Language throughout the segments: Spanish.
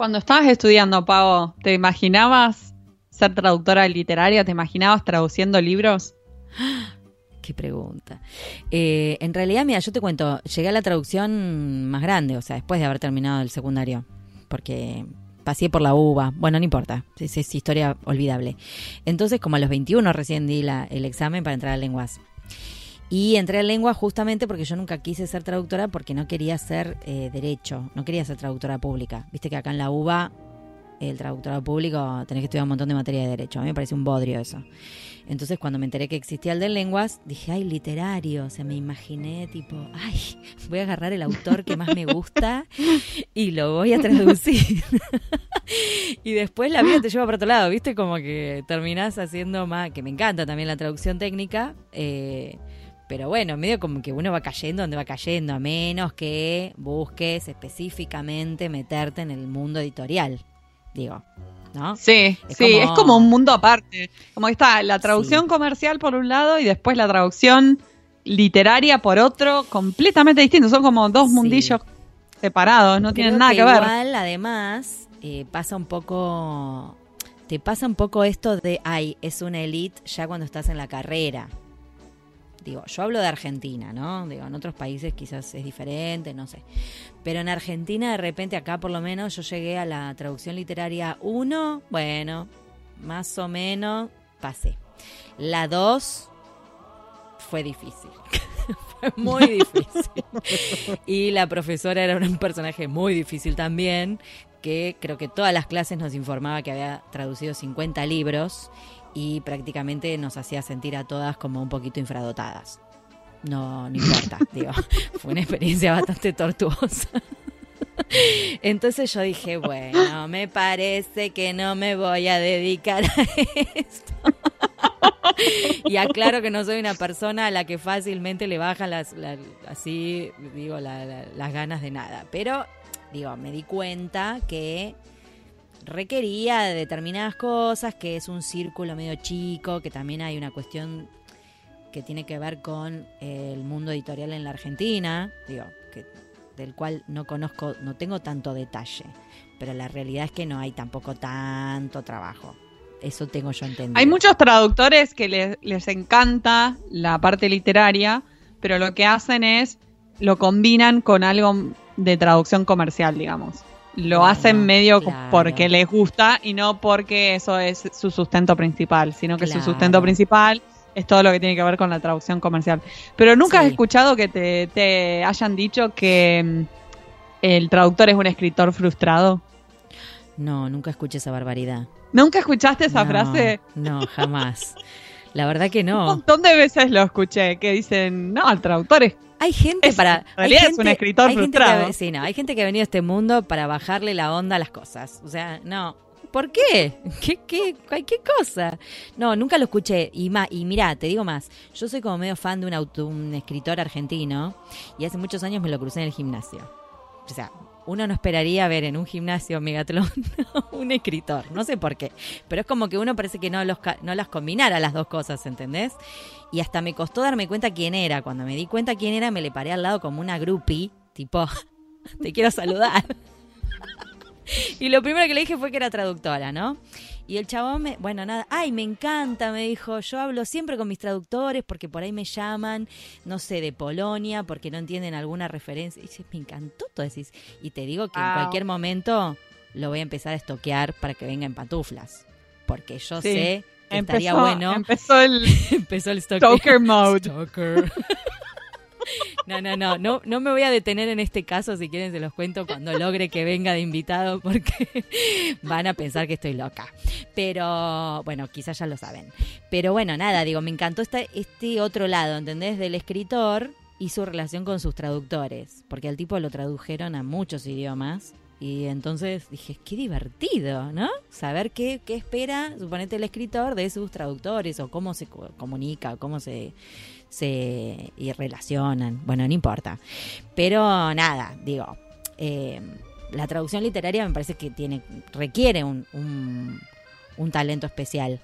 Cuando estabas estudiando, Pavo, ¿te imaginabas ser traductora literaria? ¿Te imaginabas traduciendo libros? Qué pregunta. Eh, en realidad, mira, yo te cuento, llegué a la traducción más grande, o sea, después de haber terminado el secundario, porque pasé por la UBA, bueno, no importa, es, es historia olvidable. Entonces, como a los 21 recién di la, el examen para entrar a lenguas. Y entré a lengua justamente porque yo nunca quise ser traductora porque no quería ser eh, derecho, no quería ser traductora pública. Viste que acá en la UBA, el traductorado público, tenés que estudiar un montón de materia de derecho. A mí me parece un bodrio eso. Entonces cuando me enteré que existía el de lenguas, dije, ay, literario. O sea, me imaginé tipo, ay, voy a agarrar el autor que más me gusta y lo voy a traducir. y después la vida te lleva para otro lado, ¿viste? Como que terminás haciendo más, que me encanta también la traducción técnica. Eh, pero bueno, medio como que uno va cayendo donde va cayendo, a menos que busques específicamente meterte en el mundo editorial, digo. ¿No? Sí, sí, es como un mundo aparte. Como está la traducción comercial por un lado y después la traducción literaria por otro, completamente distinto. Son como dos mundillos separados, no tienen nada que, ver. Igual, además, eh, pasa un poco. Te pasa un poco esto de, ay, es una elite ya cuando estás en la carrera. Digo, yo hablo de Argentina, ¿no? Digo, en otros países quizás es diferente, no sé. Pero en Argentina, de repente, acá por lo menos, yo llegué a la traducción literaria 1, bueno, más o menos pasé. La 2 fue difícil. fue muy difícil. y la profesora era un personaje muy difícil también, que creo que todas las clases nos informaba que había traducido 50 libros y prácticamente nos hacía sentir a todas como un poquito infradotadas. No, no importa, digo, fue una experiencia bastante tortuosa. Entonces yo dije, bueno, me parece que no me voy a dedicar a esto. y aclaro que no soy una persona a la que fácilmente le bajan las, así, digo, las ganas de nada. Pero, digo, me di cuenta que requería de determinadas cosas, que es un círculo medio chico, que también hay una cuestión que tiene que ver con el mundo editorial en la Argentina, digo, que, del cual no conozco, no tengo tanto detalle, pero la realidad es que no hay tampoco tanto trabajo. Eso tengo yo entendido. Hay muchos traductores que les, les encanta la parte literaria, pero lo que hacen es lo combinan con algo de traducción comercial, digamos lo hacen medio porque les gusta y no porque eso es su sustento principal, sino que su sustento principal es todo lo que tiene que ver con la traducción comercial. Pero nunca has escuchado que te, hayan dicho que mm, el traductor es un escritor frustrado. No, nunca escuché esa barbaridad. ¿Nunca escuchaste esa frase? No, jamás. La verdad que no. Un montón de veces lo escuché, que dicen, no, el traductor es hay gente para. En realidad es un escritor frustrado. que, sí, no, hay gente que ha venido a este mundo para bajarle la onda a las cosas. O sea, no. ¿Por qué? ¿Qué, qué, qué cosa? No, nunca lo escuché. Y, más, y mira, te digo más. Yo soy como medio fan de un, auto, un escritor argentino y hace muchos años me lo crucé en el gimnasio. O sea, uno no esperaría ver en un gimnasio Megatlón un escritor, no sé por qué, pero es como que uno parece que no, los, no las combinara las dos cosas, ¿entendés? Y hasta me costó darme cuenta quién era. Cuando me di cuenta quién era, me le paré al lado como una groupie, tipo, te quiero saludar. y lo primero que le dije fue que era traductora, ¿no? Y el chabón me, bueno, nada, ay, me encanta, me dijo, yo hablo siempre con mis traductores porque por ahí me llaman, no sé, de Polonia, porque no entienden alguna referencia. Y me encantó todo eso. Y te digo que en cualquier momento lo voy a empezar a estoquear para que venga en pantuflas. Porque yo sé que estaría bueno. Empezó el, empezó el stalker mode. No, no, no, no, no me voy a detener en este caso, si quieren se los cuento cuando logre que venga de invitado, porque van a pensar que estoy loca. Pero, bueno, quizás ya lo saben. Pero bueno, nada, digo, me encantó este, otro lado, ¿entendés? Del escritor y su relación con sus traductores, porque al tipo lo tradujeron a muchos idiomas. Y entonces dije, qué divertido, ¿no? Saber qué, qué espera, suponete, el escritor de sus traductores o cómo se comunica, cómo se, se y relacionan. Bueno, no importa. Pero nada, digo, eh, la traducción literaria me parece que tiene requiere un, un, talento especial.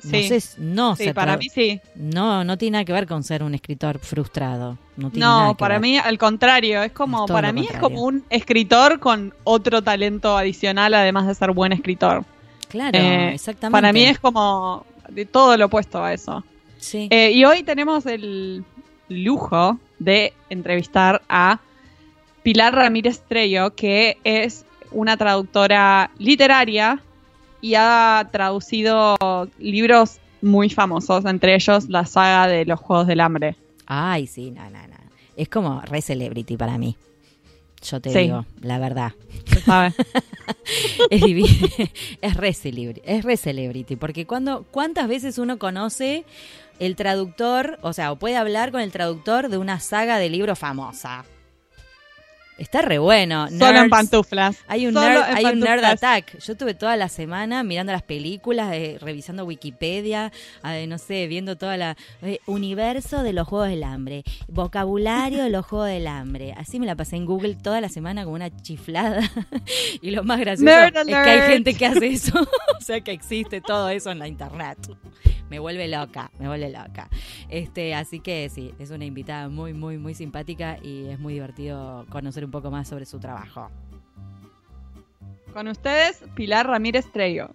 Sí. No sé, no Sí, para mí sí. No, no tiene nada que ver con ser un escritor frustrado. No, tiene nada No, que para ver. mí al contrario, es como, Es para mí es como un escritor con otro talento adicional además de ser buen escritor. Claro, Eh, exactamente. Para mí es como de todo lo opuesto a eso. Sí. Eh, y hoy tenemos el lujo de entrevistar a Pilar Ramírez Trello, que es una traductora literaria y ha traducido libros muy famosos, entre ellos la saga de los Juegos del Hambre. Ay, sí, no, no, no. Es como re celebrity para mí. Yo te Sí. digo, la verdad. Es es re celebrity, es re celebrity, porque cuando cuántas veces uno conoce el traductor, o sea, puede hablar con el traductor de una saga de libros famosa. Está re bueno. Solo en Nerds. pantuflas. Hay un, Solo nerd, hay un nerd pantuflas. attack. Yo tuve toda la semana mirando las películas, eh, revisando Wikipedia, eh, no sé, viendo toda la eh, universo de los Juegos del Hambre, vocabulario de los Juegos del Hambre. Así me la pasé en Google toda la semana como una chiflada. y lo más gracioso Nerd es que hay gente que hace eso. o sea que existe todo eso en la internet. Me vuelve loca, me vuelve loca. Este, así que sí, es una invitada muy, muy, muy simpática y es muy divertido conocer un poco más sobre su trabajo. Con ustedes, Pilar Ramírez Trello.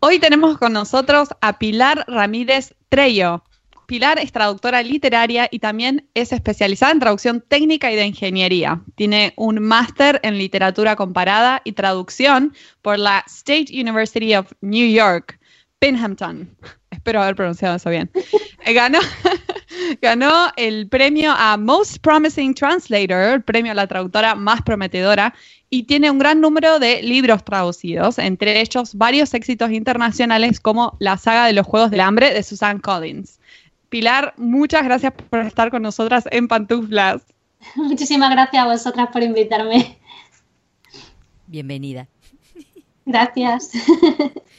Hoy tenemos con nosotros a Pilar Ramírez Trello. Pilar es traductora literaria y también es especializada en traducción técnica y de ingeniería. Tiene un máster en literatura comparada y traducción por la State University of New York, Binghamton. Espero haber pronunciado eso bien. Ganó, ganó el premio a Most Promising Translator, el premio a la traductora más prometedora, y tiene un gran número de libros traducidos, entre ellos varios éxitos internacionales como la saga de los Juegos del Hambre de Susan Collins. Pilar, muchas gracias por estar con nosotras en Pantuflas. Muchísimas gracias a vosotras por invitarme. Bienvenida. Gracias.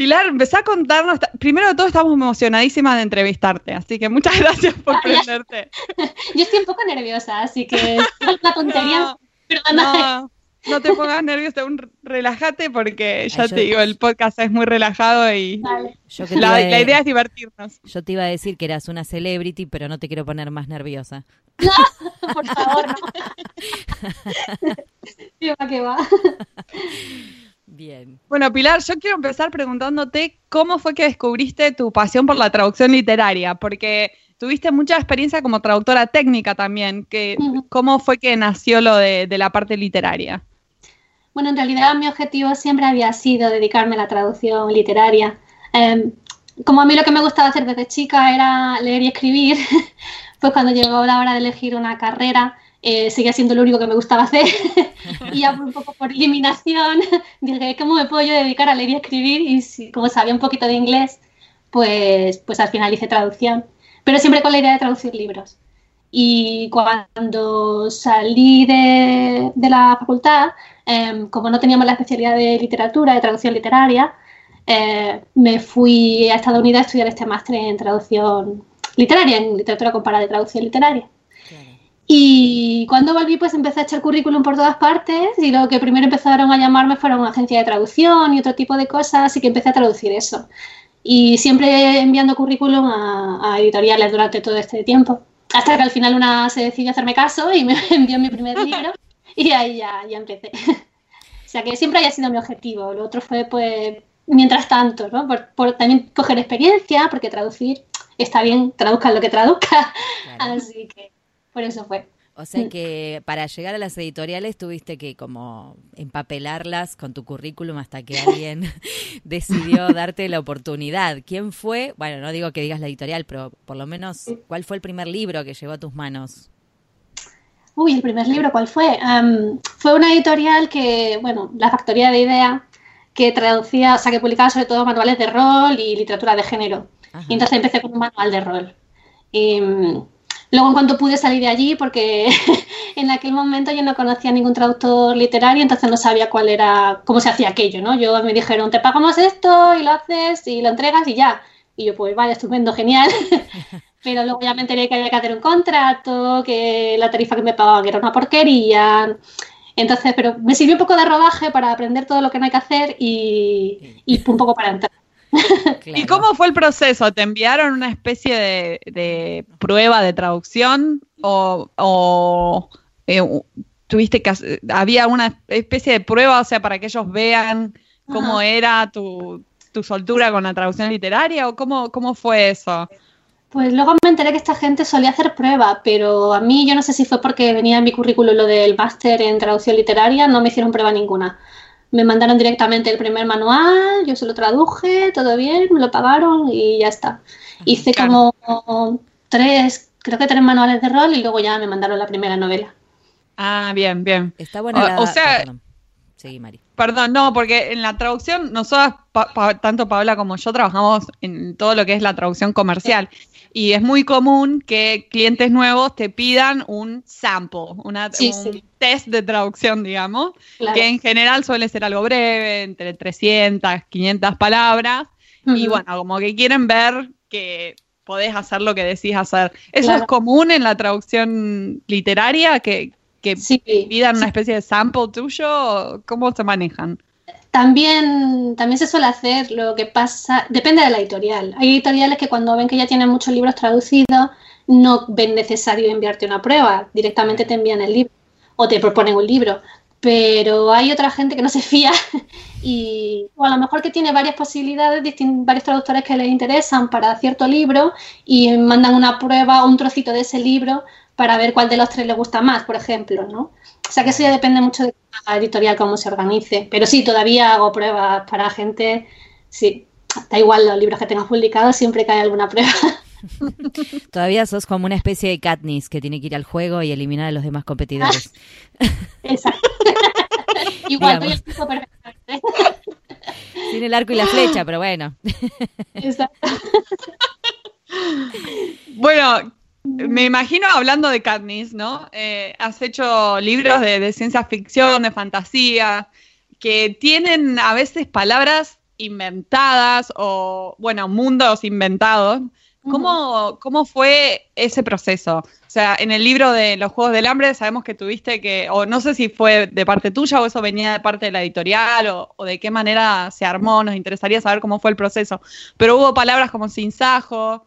Pilar, empezá a contarnos. Primero de todo, estamos emocionadísimas de entrevistarte, así que muchas gracias por prenderte. Yo estoy un poco nerviosa, así que una tontería. No, Perdona. no, no te pongas nerviosa, un relájate porque ya Ay, te yo- digo, el podcast es muy relajado y Vale. La, a- la idea es divertirnos. yo te iba a decir que eras una celebrity, pero no te quiero poner más nerviosa. Por favor, no. ¿Qué va, qué va? Bien. Bueno, Pilar, yo quiero empezar preguntándote cómo fue que descubriste tu pasión por la traducción literaria, porque tuviste mucha experiencia como traductora técnica también. Que. ¿Cómo fue que nació lo de, de la parte literaria? Bueno, en realidad mi objetivo siempre había sido dedicarme a la traducción literaria. Eh, como a mí lo que me gustaba hacer desde chica era leer y escribir, pues cuando llegó la hora de elegir una carrera, eh, seguía siendo lo único que me gustaba hacer. y ya un poco por eliminación dije, ¿cómo me puedo yo dedicar a leer y escribir? Y si- como sabía un poquito de inglés, pues, pues al final hice traducción. Pero siempre con la idea de traducir libros. Y cuando salí de, de la facultad, eh, como no teníamos la especialidad de literatura, de traducción literaria, eh, me fui a Estados Unidos a estudiar este máster en traducción literaria, en literatura comparada de traducción literaria. Y cuando volví, pues empecé a echar currículum por todas partes y lo que primero empezaron a llamarme fueron agencias de traducción y otro tipo de cosas, así que empecé a traducir eso. Y siempre enviando currículum a, a editoriales durante todo este tiempo. Hasta que al final una se decidió hacerme caso y me envió mi primer libro y ahí ya, ya empecé. O sea que siempre haya sido mi objetivo. Lo otro fue, pues, mientras tanto, ¿no? Por, por también coger experiencia, porque traducir está bien, traduzcan lo que traduzca. Claro. Así que por eso fue. O sea que para llegar a las editoriales tuviste que como empapelarlas con tu currículum hasta que alguien decidió darte la oportunidad. ¿Quién fue? Bueno, no digo que digas la editorial, pero por lo menos, ¿cuál fue el primer libro que llegó a tus manos? Uy, el primer libro, ¿cuál fue? Fue una editorial que, bueno, la Factoría de Idea, que traducía, o sea, que publicaba sobre todo manuales de rol y literatura de género. Ajá. Y entonces empecé con un manual de rol. Y, mm, luego, en cuanto pude salir de allí, porque en aquel momento yo no conocía ningún traductor literario, entonces no sabía cuál era, cómo se hacía aquello, ¿no? Yo me dijeron, te pagamos esto y lo haces y lo entregas y ya. Y yo, pues vaya, estupendo, genial. Pero luego ya me enteré que había que hacer un contrato, que la tarifa que me pagaban era una porquería. Entonces, pero me sirvió un poco de rodaje para aprender todo lo que no hay que hacer y, y un poco para entrar. ¿Y cómo fue el proceso? ¿Te enviaron una especie de, prueba de traducción o, eh, tuviste que había una especie de prueba, o sea, para que ellos vean cómo era tu, soltura con la traducción literaria o cómo, cómo fue eso? Pues luego me enteré que esta gente solía hacer prueba, pero a mí yo no sé si fue porque venía en mi currículum lo del máster en traducción literaria, no me hicieron prueba ninguna me mandaron directamente el primer manual, yo se lo traduje, todo bien, me lo pagaron y ya está. Hice como tres, creo que tres manuales de rol y luego ya me mandaron la primera novela. Ah, bien, bien. Está buena. O, sea, Mari. Perdón, no, porque en la traducción, nosotros, tanto Paula como yo, trabajamos en todo lo que es la traducción comercial. Y es muy común que clientes nuevos te pidan un sample, una, un test de traducción, digamos, que en general suele ser algo breve, entre 300, 500 palabras. Y bueno, como que quieren ver que podés hacer lo que decís hacer. ¿Eso es común en la traducción literaria? ¿Que, que pidan una especie de sample tuyo? ¿Cómo se manejan? También, también se suele hacer lo que pasa, depende de la editorial. Hay editoriales que cuando ven que ya tienen muchos libros traducidos, no ven necesario enviarte una prueba, directamente te envían el libro o te proponen un libro. Pero hay otra gente que no se fía y o a lo mejor que tiene varias posibilidades, varios traductores que les interesan para cierto libro y mandan una prueba o un trocito de ese libro para ver cuál de los tres le gusta más, por ejemplo, ¿no? O sea que eso ya depende mucho de editorial cómo se organice. Pero sí, todavía hago pruebas para gente, sí, da igual los libros que tengas publicados, siempre cae alguna prueba. Todavía sos como una especie de Katniss que tiene que ir al juego y eliminar a los demás competidores. Exacto. Igual, el tipo perfectamente. Tiene el arco y la flecha, pero bueno. Exacto. Bueno, me imagino hablando de Katniss, ¿no? Eh, has hecho libros de, ciencia ficción, de fantasía, que tienen a veces palabras inventadas o, bueno, mundos inventados. ¿Cómo, ¿Cómo fue ese proceso? O sea, en el libro de los Juegos del Hambre sabemos que tuviste que, o no sé si fue de parte tuya o eso venía de parte de la editorial o, o de qué manera se armó, nos interesaría saber cómo fue el proceso. Pero hubo palabras como sinsajo,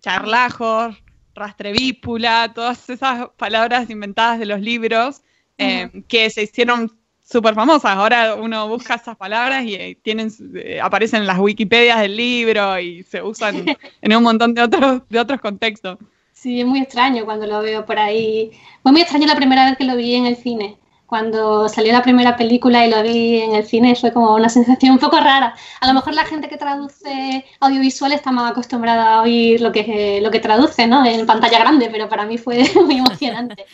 charlajo, rastrevípula, todas esas palabras inventadas de los libros eh, que se hicieron súper famosas. Ahora uno busca esas palabras y eh, tienen, eh, aparecen en las Wikipedias del libro y se usan en un montón de otros, de otros contextos. Sí, es muy extraño cuando lo veo por ahí. Fue muy extraño la primera vez que lo vi en el cine cuando salió la primera película y lo vi en el cine fue como una sensación un poco rara. A lo mejor la gente que traduce audiovisual está más acostumbrada a oír lo que, lo que traduce, ¿no? En pantalla grande, pero para mí fue muy emocionante.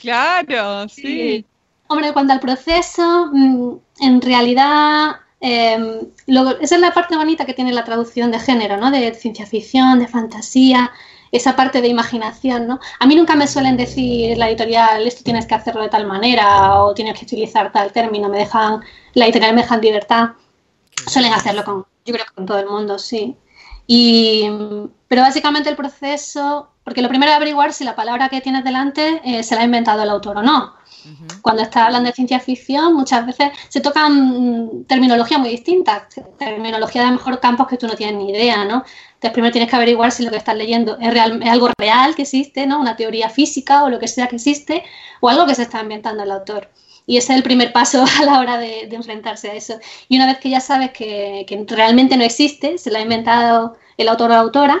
claro, sí. Hombre, cuando al proceso, mm, en realidad, em, esa es la parte bonita que tiene la traducción de género, ¿no? De ciencia ficción, de fantasía esa parte de imaginación, ¿no? A mí nunca me suelen decir la editorial, esto tienes que hacerlo de tal manera o tienes que utilizar tal término, me dejan, la editorial me dejan libertad. Suelen hacerlo con, yo creo que con todo el mundo, sí. Y, pero básicamente el proceso, porque lo primero es averiguar si la palabra que tienes delante eh, se la ha inventado el autor o no. Cuando estás hablando de ciencia ficción, muchas veces se tocan terminologías muy distintas, terminología de mejor campos que tú no tienes ni idea, ¿no? Entonces primero tienes que averiguar si lo que estás leyendo es, real, es algo real que existe, ¿no? Una teoría física o lo que sea que existe, o algo que se está inventando el autor. Y ese es el primer paso a la hora de, enfrentarse a eso. Y una vez que ya sabes que, realmente no existe, se lo ha inventado el autor o la autora,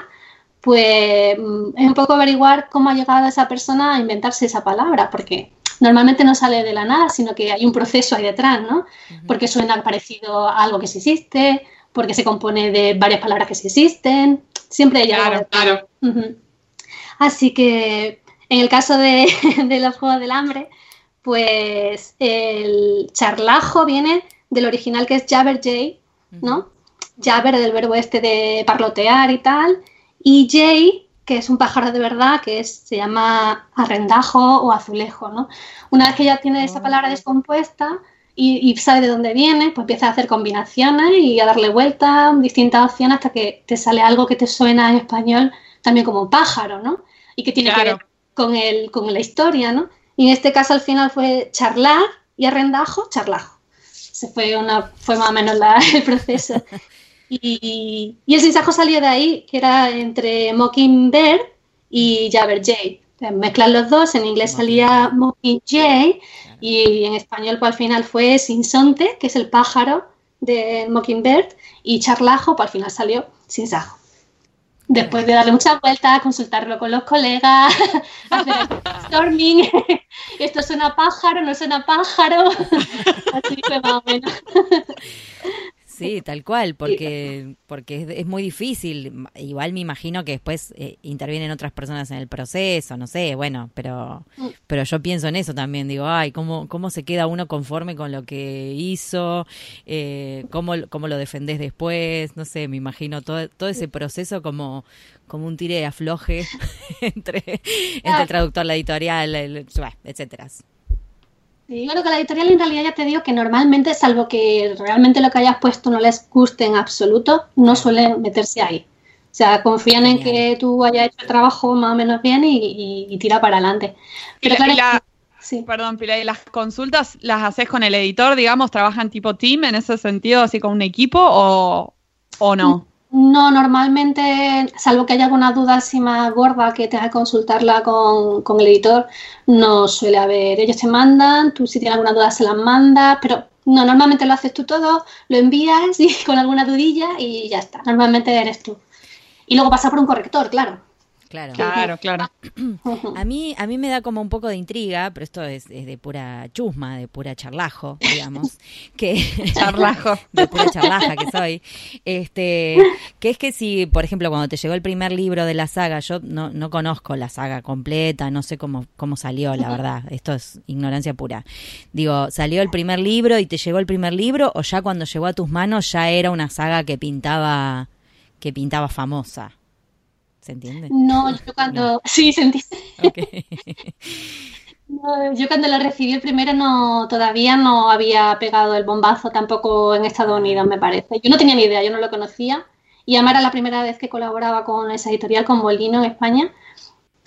pues mm, es un poco averiguar cómo ha llegado esa persona a inventarse esa palabra, porque normalmente no sale de la nada, sino que hay un proceso ahí detrás, ¿no? Porque suena parecido a algo que sí existe, porque se compone de varias palabras que sí existen, siempre hay Claro, claro. Así que en el caso de, los Juegos del Hambre, pues el charlajo viene del original que es Jabber Jay, ¿no? Jabber del verbo este de parlotear y tal, y Jay, que es un pájaro de verdad, que se llama arrendajo o azulejo, ¿no? Una vez que ya tiene esa palabra ah. descompuesta, y, sabe de dónde viene, pues empieza a hacer combinaciones y a darle vueltas, distintas opciones hasta que te sale algo que te suena en español también como pájaro, ¿no? Y que tiene que ver con, el, con la historia, ¿no? Y en este caso al final fue charlar y arrendajo, charlajo. Se fue, una, fue más o menos el proceso. Y, y, el sinsajo salió de ahí, que era entre Mockingbird y Jabberjay. Mezclan los dos, en inglés salía Mockingjay y en español pues, al final fue Sinsonte, que es el pájaro de Mockingbird, y Charlajo, pues al final salió Sinsajo. Después de darle muchas vueltas, consultarlo con los colegas, hacer storming, esto suena pájaro, no suena pájaro, así fue más o menos. Sí, tal cual, porque, porque es, muy difícil. Igual me imagino que después eh, intervienen otras personas en el proceso, no sé, bueno, pero, mm. pero yo pienso en eso también. Digo, ay, ¿cómo, cómo se queda uno conforme con lo que hizo? Eh, ¿cómo, ¿Cómo lo defendés después? No sé, me imagino todo, todo ese proceso como, como un tire de afloje entre, entre el traductor, la editorial, el, etcétera. Sí, bueno, que la editorial en realidad ya te digo que normalmente, salvo que realmente lo que hayas puesto no les guste en absoluto, no suelen meterse ahí. O sea, confían en que tú hayas hecho el trabajo más o menos bien y, tira para adelante. Pero claro, Perdón, Pilar, ¿y las consultas las haces con el editor, digamos, trabajan tipo team en ese sentido, así con un equipo o, o no? No, normalmente, salvo que haya alguna duda así más gorda que tengas que consultarla con, con, el editor, no suele haber. Ellos te mandan, tú si tienes alguna duda se las mandas, pero no, normalmente lo haces tú todo, lo envías y con alguna dudilla y ya está. Normalmente eres tú. Y luego pasa por un corrector, claro. Claro, claro, claro. A mí, a mí me da como un poco de intriga, pero esto es, de pura chusma, de pura charlajo, digamos, que charlajo, de pura charlaja que soy, este, que es que si, por ejemplo, cuando te llegó el primer libro de la saga, yo no, no conozco la saga completa, no sé cómo, cómo salió, la verdad, esto es ignorancia pura. Digo, salió el primer libro y te llegó el primer libro, o ya cuando llegó a tus manos ya era una saga que pintaba, que pintaba famosa. ¿Se entiende? No, yo cuando... Sí, se entiende. yo cuando lo recibí el primero no todavía no había pegado el bombazo tampoco en Estados Unidos, me parece. Yo no tenía ni idea, yo no lo conocía. Y además era la primera vez que colaboraba con esa editorial, con Molino en España.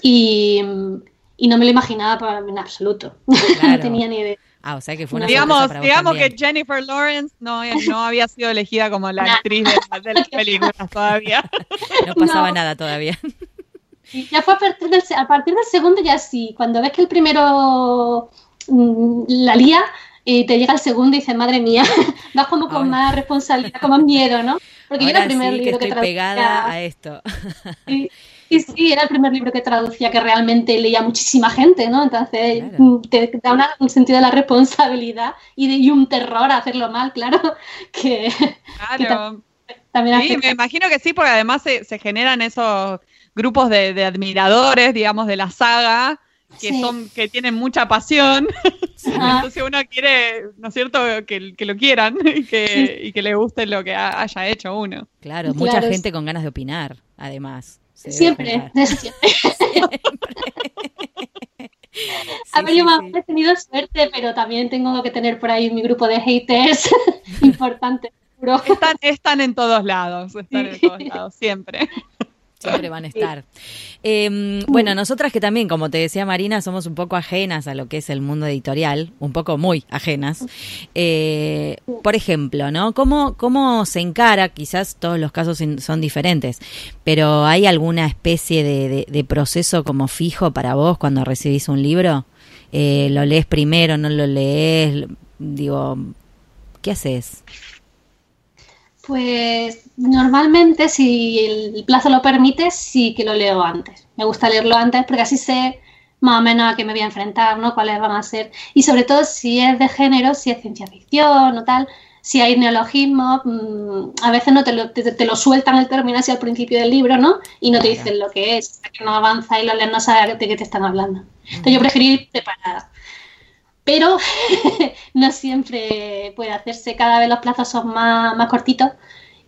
Y, no me lo imaginaba en absoluto. no tenía ni idea. Ah, o sea que fue una Digamos, digamos que Jennifer Lawrence no, no había sido elegida como la actriz de, las películas todavía. No pasaba nada todavía. ya fue a partir, del, a partir del segundo ya sí. Cuando ves que el primero mm, la lía, y te llega el segundo y dices, madre mía, vas como con más responsabilidad, con más miedo, ¿no? Porque era el primer libro que, estoy pegada a esto. Sí, sí, era el primer libro que traducía que realmente leía muchísima gente, ¿no? Entonces mm, te da un sentido de la responsabilidad y, de, un terror a hacerlo mal, claro. Que, claro. también sí, me imagino que sí, porque además se, generan esos grupos de, admiradores, digamos, de la saga, que son que tienen mucha pasión. Entonces uno quiere, ¿no es cierto?, que, lo quieran y que, y que le guste lo que haya hecho uno. Claro, mucha gente con ganas de opinar, además. Siempre, siempre. A ver, yo he tenido suerte, pero también tengo que tener por ahí mi grupo de haters importante. Están, están en todos lados, están en todos lados, siempre. Siempre van a estar. Em, bueno, nosotras que también, como te decía Marina, somos un poco ajenas a lo que es el mundo editorial, un poco muy ajenas. Eh, por ejemplo, ¿no? ¿Cómo, ¿Cómo se encara? Quizás todos los casos son diferentes, pero ¿hay alguna especie de, proceso como fijo para vos cuando recibís un libro? Eh, ¿Lo lees primero, no lo lees? Digo, ¿qué haces? Pues normalmente, si el plazo lo permite, sí que lo leo antes. Me gusta leerlo antes porque así sé más o menos a qué me voy a enfrentar, ¿no? Cuáles van a ser. Y sobre todo si es de género, si es ciencia ficción o tal, si hay neologismos, mm, a veces no te lo, te, lo, sueltan el término así al principio del libro, ¿no? Y no te dicen lo que es, que no avanza y lo lees no sabes de qué te están hablando. Entonces yo prefiero ir preparada pero no siempre puede hacerse. Cada vez los plazos son más, más cortitos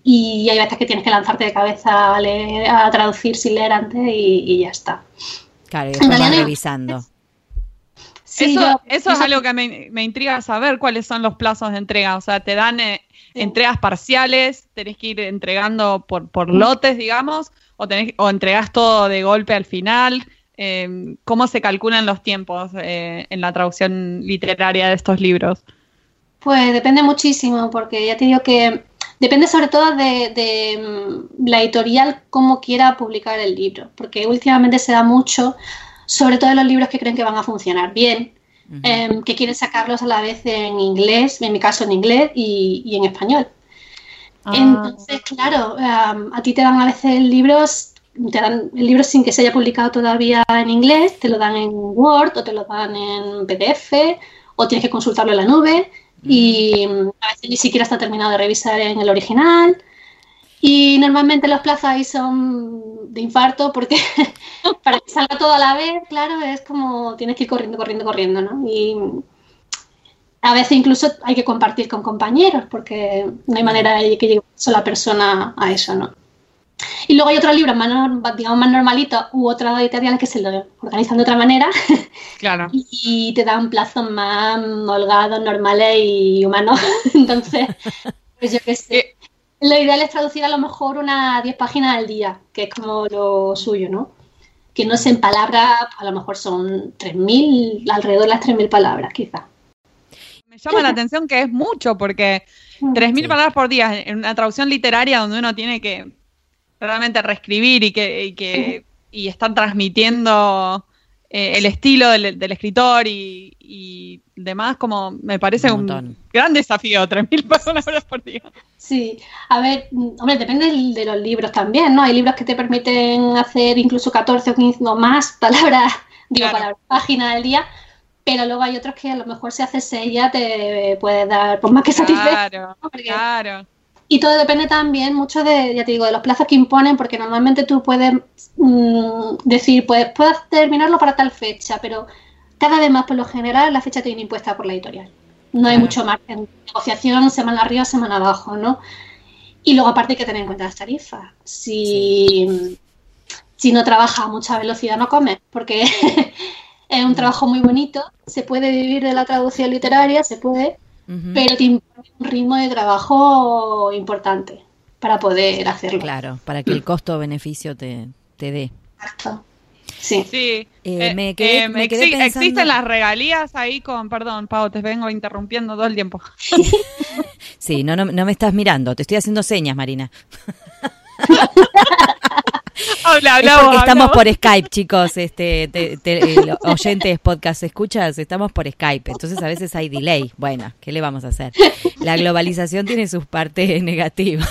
y hay veces que tienes que lanzarte de cabeza a, traducir sin leer antes y, ya está. Claro, y vas revisando. eso, eso es algo que me, intriga saber cuáles son los plazos de entrega. O sea, te dan eh, entregas parciales, tenés que ir entregando por, por lotes, digamos, o, tenés, o entregas todo de golpe al final. Eh, cómo se calculan los tiempos eh, en la traducción literaria de estos libros. Pues depende muchísimo, porque ya te digo que depende sobre todo de, mm, la editorial cómo quiera publicar el libro, porque últimamente se da mucho, sobre todo en los libros que creen que van a funcionar bien, em, que quieren sacarlos a la vez en inglés, en mi caso en inglés y, en español. Ah. Entonces, claro, a ti te dan a veces libros, te dan el libro sin que se haya publicado todavía en inglés, te lo dan en Word o te lo dan en PDF o tienes que consultarlo en la nube y a veces ni siquiera está terminado de revisar en el original. Y normalmente los plazos ahí son de infarto porque para que salga todo a la vez, claro, es como tienes que ir corriendo, corriendo, corriendo, ¿no? Y a veces incluso hay que compartir con compañeros porque no hay manera de que llegue sola persona a eso, ¿no? Y luego hay otros libros más, digamos, más normalitos u otras editoriales que se lo organizan de otra manera. Claro. y te dan plazos más holgados, normales y humanos. Entonces, pues yo qué sé. Eh. Lo ideal es traducir a lo mejor unas 10 páginas al día, que es como lo suyo, ¿no? Que no sé, en palabras, a lo mejor son 3.000, alrededor de las 3.000 palabras, quizás. Me llama la atención que es mucho, porque 3.000 palabras por día en una traducción literaria donde uno tiene que realmente reescribir y que, y que y están transmitiendo eh, el estilo del, escritor y, y, demás, como me parece un, gran desafío, 3.000 personas por día. Sí, a ver, hombre, depende de los libros también, ¿no? Hay libros que te permiten hacer incluso 14 o 15 o más palabras, digo, palabras, páginas al día, pero luego hay otros que a lo mejor si haces ella te puede dar por más que satisfecho. Claro, claro. Y todo depende también mucho de, ya te digo, de los plazos que imponen, porque normalmente tú puedes mm, decir, pues puedes terminarlo para tal fecha, pero cada vez más por lo general la fecha tiene impuesta por la editorial. No hay mucho margen. Negociación semana arriba, semana abajo, ¿no? Y luego aparte hay que tener en cuenta las tarifas. Si, si no trabaja a mucha velocidad no come, porque es un trabajo muy bonito, se puede vivir de la traducción literaria, se puede, pero tiene un ritmo de trabajo importante para poder hacerlo. Claro, para que el costo-beneficio te, te dé. Exacto. Sí. sí. Eh, me eh, quedé, me quedé Existen las regalías ahí con, perdón, Pau, te vengo interrumpiendo todo el tiempo. sí, no, no, no me estás mirando, te estoy haciendo señas, Marina. estamos por Skype, chicos, este, oyentes, podcast, escuchas, estamos por Skype, entonces a veces hay delay. Bueno, ¿qué le vamos a hacer? La globalización tiene sus partes negativas.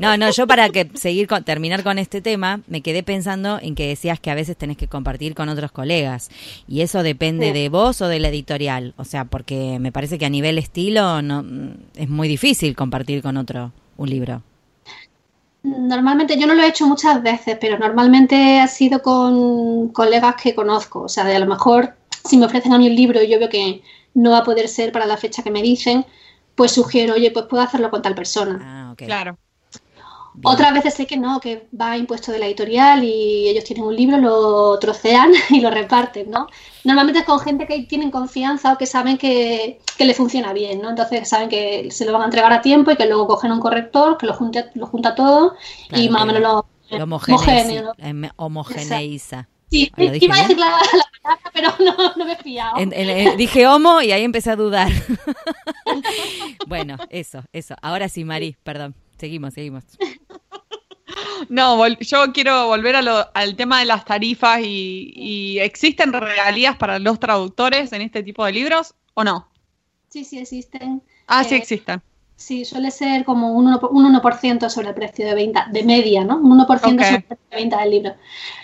no, no, yo para que seguir con, terminar con este tema, me quedé pensando en que decías que a veces tenés que compartir con otros colegas y eso depende de vos o de la editorial, o sea, porque me parece que a nivel estilo no es muy difícil compartir con otro un libro. Normalmente yo no lo he hecho muchas veces, pero normalmente ha sido con colegas que conozco. O sea, de a lo mejor si me ofrecen a mí un libro y yo veo que no va a poder ser para la fecha que me dicen, pues sugiero, oye, pues puedo hacerlo con tal persona. Ah, Claro. Otras veces sé que no, que va impuesto de la editorial y ellos tienen un libro, lo trocean y lo reparten, ¿no? Normalmente es con gente que tienen confianza o que saben que, le funciona bien, ¿no? Entonces saben que se lo van a entregar a tiempo y que luego cogen un corrector que lo, junta, lo junta todo y más o menos lo, lo em, homogeneiza. Sí, iba a decir la, palabra, pero no, no me he fiado. dije homo y ahí empecé a dudar. bueno, eso, eso. Ahora sí, Mari, perdón. Seguimos, seguimos. No, yo quiero volver al tema de las tarifas y, ¿existen regalías para los traductores en este tipo de libros o no? Sí, sí existen. Ah, sí eh, existen. Sí, suele ser como un 1%, un sobre el precio de venta, de media, ¿no? Un 1% sobre el precio de venta del libro.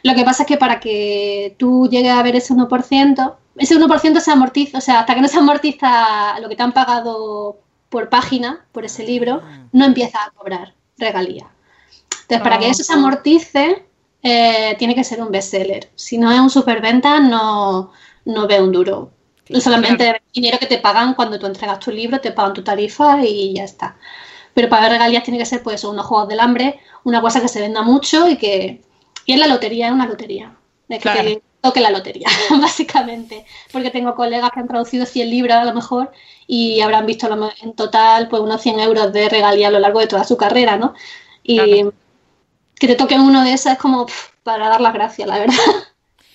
Lo que pasa es que para que tú llegues a ver ese 1%, ese 1% se amortiza, o sea, hasta que no se amortiza lo que te han pagado por página, por ese libro, ah. no empieza a cobrar regalía. Entonces, para que eso se amortice, eh, tiene que ser un bestseller. Si no es un superventa, no, no ve un duro. Solamente el dinero que te pagan cuando tú entregas tu libro, te pagan tu tarifa y ya está. Pero para ver regalías tiene que ser pues unos juegos del hambre, una cosa que se venda mucho y que... Y es la lotería, es una lotería. De que toque la lotería, básicamente. Porque tengo colegas que han traducido 100 libros a lo mejor y habrán visto en total pues unos 100 euros de regalía a lo largo de toda su carrera, ¿no? Y que te toque uno de esas es como para dar las gracias, la verdad.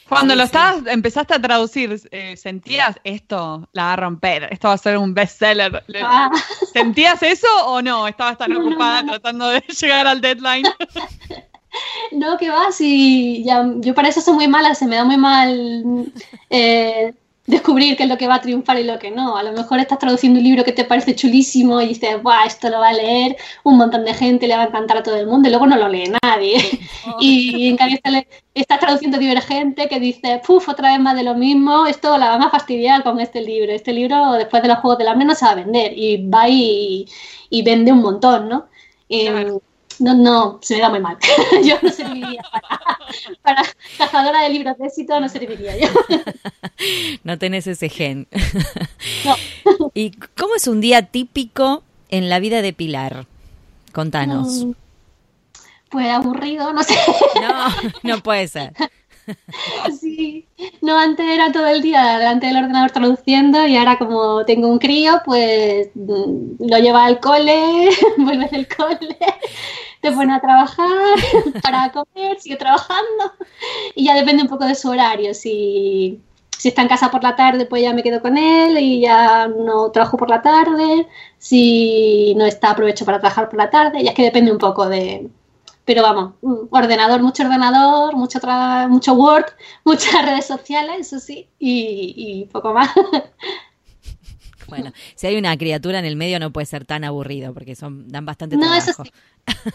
Cuando Sí, lo sí. estabas, empezaste a traducir, eh, ¿sentías esto la va a romper? ¿Esto va a ser un bestseller? Le- Ah, ¿Sentías eso o no? ¿Estabas tan No, no, ocupada no, no. tratando de llegar al deadline? no, que va, si ya, yo para eso soy muy mala, se me da muy mal eh, descubrir qué es lo que va a triunfar y lo que no. A lo mejor estás traduciendo un libro que te parece chulísimo y dices, Buah, esto lo va a leer un montón de gente, le va a encantar a todo el mundo y luego no lo lee nadie. Y en cambio estás, estás traduciendo Divergente que dice, puf, otra vez más de lo mismo, esto la van a fastidiar con este libro. Este libro después de los Juegos del Hambre no se va a vender y va y, y vende un montón, ¿no? Claro. No, no, se me da muy mal. yo no serviría para, cazadora de libros de éxito, no serviría yo. No tenés ese gen. No. ¿Y cómo es un día típico en la vida de Pilar? Contanos. Mm, Pues aburrido, no sé. No, no puede ser. Sí. No, antes era todo el día delante del ordenador traduciendo y ahora como tengo un crío, pues mm, lo lleva al cole, vuelves del cole, te pone a trabajar para comer, sigue trabajando y ya depende un poco de su horario. Si, si está en casa por la tarde, pues ya me quedo con él y ya no trabajo por la tarde. Si no está, aprovecho para trabajar por la tarde. Ya es que depende un poco de, pero vamos, mm, ordenador, mucho ordenador, mucho, tra- mucho Word, muchas redes sociales, eso sí, y, y poco más. Bueno, si hay una criatura en el medio no puede ser tan aburrido porque son dan bastante No, trabajo. eso sí,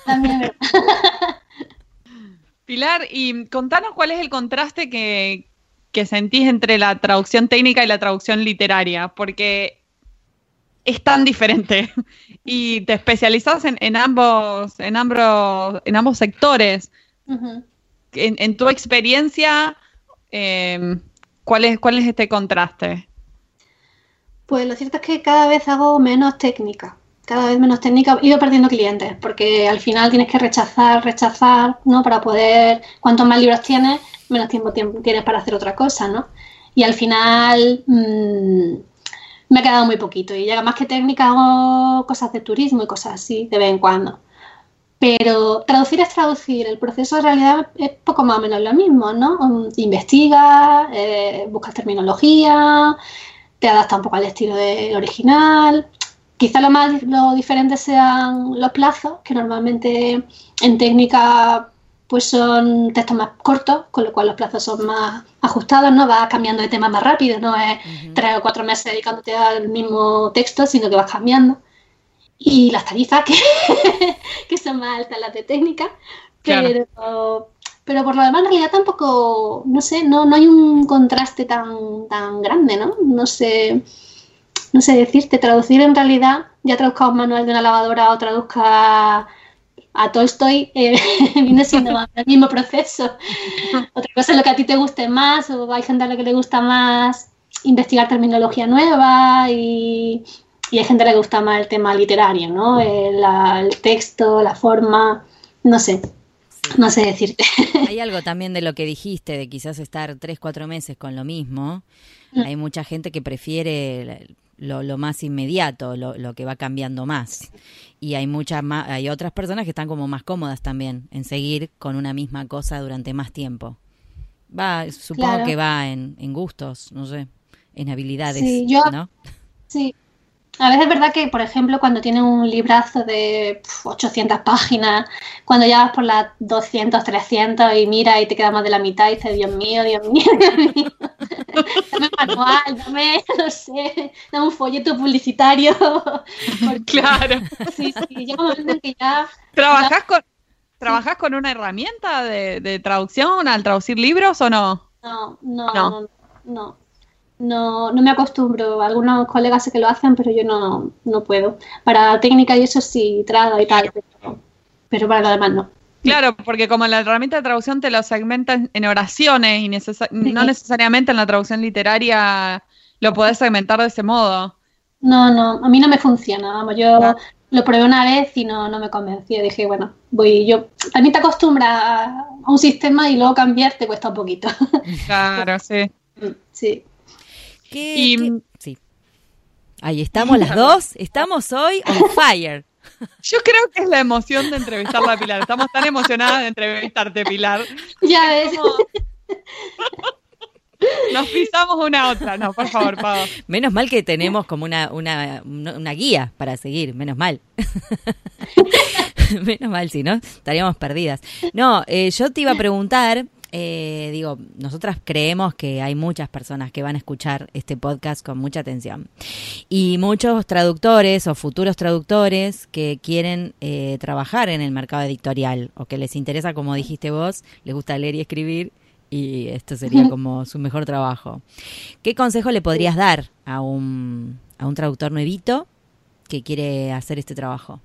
también es verdad. Pilar, y contanos cuál es el contraste que, que sentís entre la traducción técnica y la traducción literaria, porque es tan diferente y te especializas en, en ambos, en ambos, en ambos sectores. En, en tu experiencia, eh, ¿cuál es, cuál es este contraste? Pues lo cierto es que cada vez hago menos técnica, cada vez menos técnica, he ido perdiendo clientes, porque al final tienes que rechazar, rechazar, ¿no? Para poder, cuantos más libros tienes, menos tiempo, tiempo tienes para hacer otra cosa, ¿no? Y al final mm, me ha quedado muy poquito, y ya más que técnica hago cosas de turismo y cosas así, de vez en cuando. Pero traducir es traducir, el proceso en realidad es poco más o menos lo mismo, ¿no? Um, Investigas, eh, buscas terminología, te adapta un poco al estilo del original. Quizá lo más lo diferente sean los plazos, que normalmente en técnica pues son textos más cortos, con lo cual los plazos son más ajustados, ¿no? Vas cambiando de tema más rápido, no es tres o cuatro meses dedicándote al mismo texto, sino que vas cambiando. Y las tarifas, que, que son más altas las de técnica, Claro. pero, pero por lo demás en realidad tampoco, no sé, no, no hay un contraste tan, tan grande, ¿no? No sé, no sé decirte, traducir en realidad, ya traduzca un manual de una lavadora o traduzca a Tolstoy, eh, viene siendo el mismo proceso. Otra cosa es lo que a ti te guste más, o hay gente a la que le gusta más investigar terminología nueva y, y hay gente a la que le gusta más el tema literario, ¿no? El, la- el texto, la forma, no sé, no sé decirte. Hay algo también de lo que dijiste, de quizás estar tres, cuatro meses con lo mismo. Mm. Hay mucha gente que prefiere lo, lo más inmediato, lo, lo que va cambiando más. Y hay muchas más, hay otras personas que están como más cómodas también en seguir con una misma cosa durante más tiempo. Va, supongo Claro. que va en, en gustos, no sé, en habilidades, Sí, yo- ¿no? Sí. A veces es verdad que, por ejemplo, cuando tienes un librazo de pf, 800 páginas, cuando ya vas por las 200, 300 y mira y te queda más de la mitad y dices, Dios mío, Dios mío, Dios mío. Dame manual, dame, no sé, dame un folleto publicitario. Porque, Claro. sí, sí, llega un momento en que ya... ¿Trabajás con, ¿trabajás con una herramienta de, de traducción al traducir libros o no? No, no, No. no, no, no, no me acostumbro. Algunos colegas sé que lo hacen, pero yo no, no puedo. Para técnica y eso sí, trago y tal, pero, pero para lo demás no. Claro, porque como la herramienta de traducción te lo segmenta en- oraciones y no necesariamente en la traducción literaria lo podés segmentar de ese modo. No, no, a mí no me funciona. Vamos, yo No. lo probé una vez y no, no me convenció. Dije, bueno, voy yo. También te acostumbras a a un sistema y luego cambiar te cuesta un poquito. Claro, sí. sí. ¿Qué- Y- qué- Sí. Ahí estamos las dos, estamos hoy on fire. Yo creo que es la emoción de entrevistarla a Pilar. Estamos tan emocionadas de entrevistarte, Pilar. Ya ves. Nos pisamos una a otra, no, por favor, Pau. Menos mal que tenemos como una, una, una guía para seguir, menos mal. menos mal, si no, estaríamos perdidas. No, eh, yo te iba a preguntar, eh, digo, nosotras creemos que hay muchas personas que van a escuchar este podcast con mucha atención. Y muchos traductores o futuros traductores que quieren eh, trabajar en el mercado editorial o que les interesa, como dijiste vos, les gusta leer y escribir y esto sería como su mejor trabajo. ¿Qué consejo le podrías dar a un, a un traductor nuevito que quiere hacer este trabajo?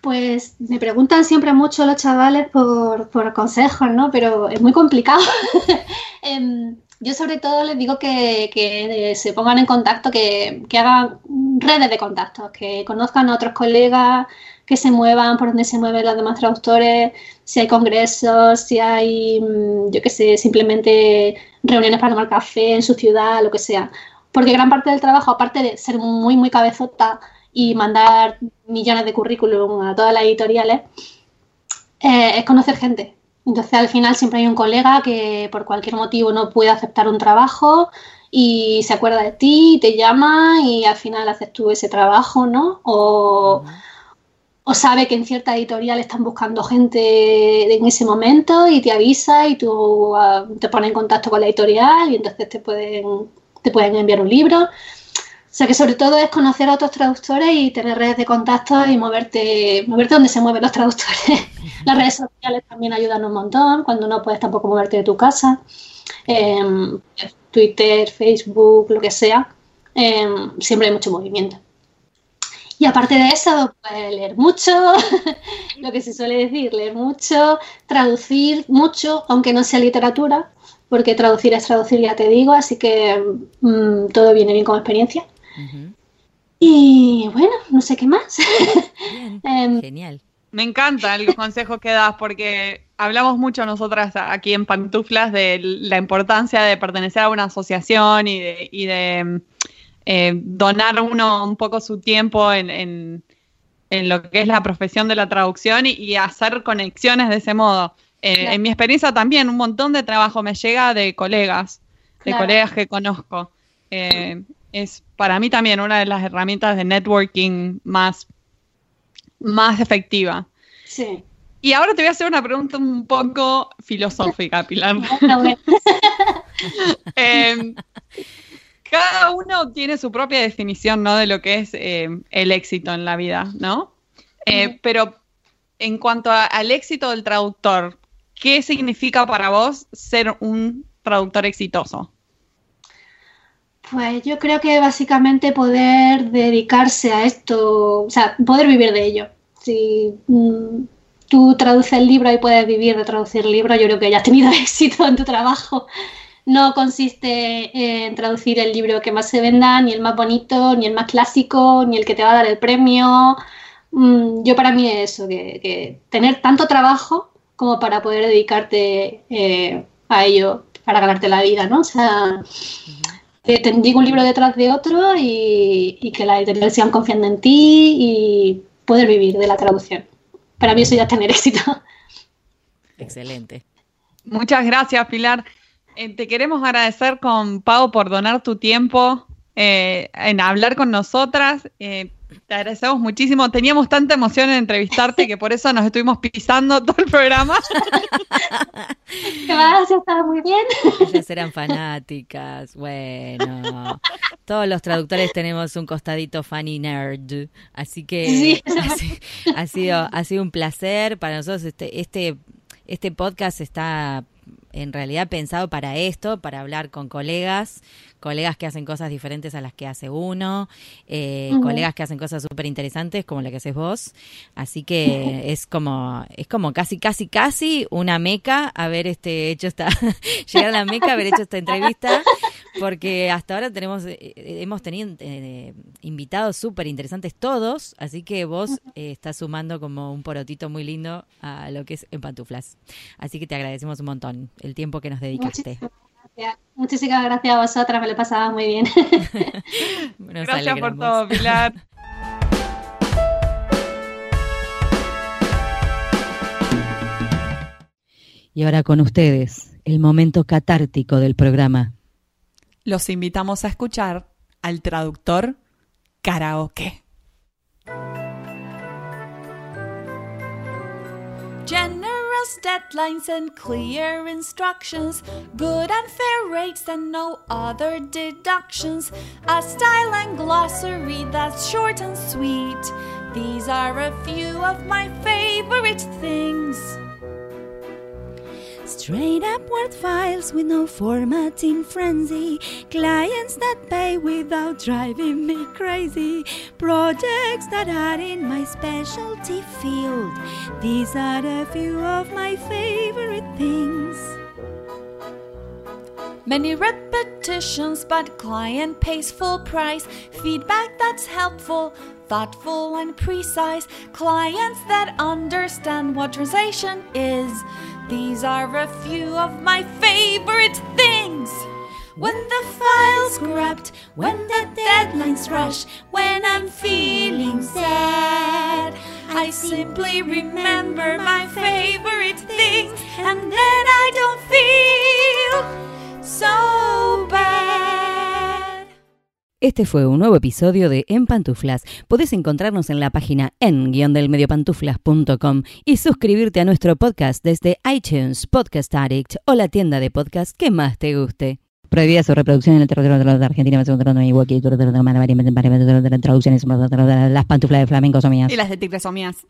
Pues me preguntan siempre mucho los chavales por, consejos, ¿no? Pero es muy complicado. Em, yo sobre todo les digo que, se pongan en contacto, que, que, hagan redes de contactos, que conozcan a otros colegas, que se muevan por donde se mueven los demás traductores, si hay congresos, si hay, mm, yo qué sé, simplemente reuniones para tomar café en su ciudad, lo que sea. Porque gran parte del trabajo, aparte de ser muy, muy cabezota, y mandar millones de currículum a todas las editoriales, eh, es conocer gente. Entonces al final siempre hay un colega que por cualquier motivo no puede aceptar un trabajo y se acuerda de ti, te llama y al final haces tú ese trabajo, ¿no? O, sabe que en cierta editorial están buscando gente en ese momento y te avisa y tú ah, te pones en contacto con la editorial y entonces te pueden, te pueden enviar un libro. O sea que sobre todo es conocer a otros traductores y tener redes de contacto y moverte, moverte donde se mueven los traductores. Las redes sociales también ayudan un montón, cuando no puedes tampoco moverte de tu casa. Em, Twitter, Facebook, lo que sea, em, siempre hay mucho movimiento. Y aparte de eso, pues leer mucho, lo que se suele decir, leer mucho, traducir mucho, aunque no sea literatura, porque traducir es traducir, ya te digo, así que mm, todo viene bien como experiencia. Y bueno, no sé qué más. Em, genial. Me encanta el consejo que das porque hablamos mucho nosotras aquí en Pantuflas de la importancia de pertenecer a una asociación y de, eh, donar uno un poco su tiempo en, lo que es la profesión de la traducción y, hacer conexiones de ese modo. Eh, en mi experiencia también un montón de trabajo me llega de colegas, de colegas que conozco. Eh, es para mí también una de las herramientas de networking más, más efectiva. Sí. Y ahora te voy a hacer una pregunta un poco filosófica, Pilar. Em, cada uno tiene su propia definición, ¿no? De lo que es em, el éxito en la vida, ¿no? Eh, pero en cuanto al éxito del traductor, ¿qué significa para vos ser un traductor exitoso? Pues yo creo que básicamente poder dedicarse a esto, o sea, poder vivir de ello. Si mm, tú traduces el libro y puedes vivir de traducir el libro, yo creo que ya has tenido éxito en tu trabajo. No consiste en traducir el libro que más se venda, ni el más bonito, ni el más clásico, ni el que te va a dar el premio. Mm, yo para mí es eso, que, tener tanto trabajo como para poder dedicarte eh, a ello, para ganarte la vida, ¿no? O sea, que te un libro detrás de otro y, que la editorial sigan confiando en ti y poder vivir de la traducción. Para mí eso ya es tener éxito. Excelente. Muchas gracias, Pilar. Eh, te queremos agradecer con Pau por donar tu tiempo eh, en hablar con nosotras. Eh, te agradecemos muchísimo. Teníamos tanta emoción en entrevistarte que por eso nos estuvimos pisando todo el programa. Gracias, estaba muy bien. Ellas eran fanáticas. Bueno, todos los traductores tenemos un costadito funny nerd. Así que ha, sido, ha sido un placer para nosotros. Este, este, este podcast está en realidad pensado para esto, para hablar con colegas colegas que hacen cosas diferentes a las que hace uno, eh, colegas que hacen cosas súper interesantes como la que haces vos. Así que es como, es como casi, casi, casi una meca haber este hecho esta, llegar a la meca, haber hecho esta entrevista, porque hasta ahora tenemos, eh, hemos tenido eh, invitados súper interesantes todos, así que vos estás sumando como un porotito muy lindo a lo que es en pantuflas. Así que te agradecemos un montón el tiempo que nos dedicaste. Muchísimas gracias a vosotras, me lo pasaba muy bien. gracias por todo, Pilar. Y ahora con ustedes, el momento catártico del programa. Los invitamos a escuchar al traductor karaoke. Deadlines and clear instructions, good and fair rates and no other deductions, a style and glossary that's short and sweet. These are a few of my favorite things. Straight up Word files with no formatting frenzy. Clients that pay without driving me crazy. Projects that are in my specialty field. These are a few of my favorite things. Many repetitions, but client pays full price. Feedback that's helpful, thoughtful, and precise. Clients that understand what translation is. These are a few of my favorite things. When the file's corrupt, when the deadlines rush, when I'm feeling sad, I simply remember my favorite things, and then I don't feel so bad. Este fue un nuevo episodio de En Pantuflas. Podés encontrarnos en la página en guiondelmediopantuflas.com y suscribirte a nuestro podcast desde iTunes, Podcast Addict o la tienda de podcast que más te guste. Prohibida su reproducción en el territorio de Argentina, traducciones, las pantuflas de flamenco son mías. Y las de tigres son mías.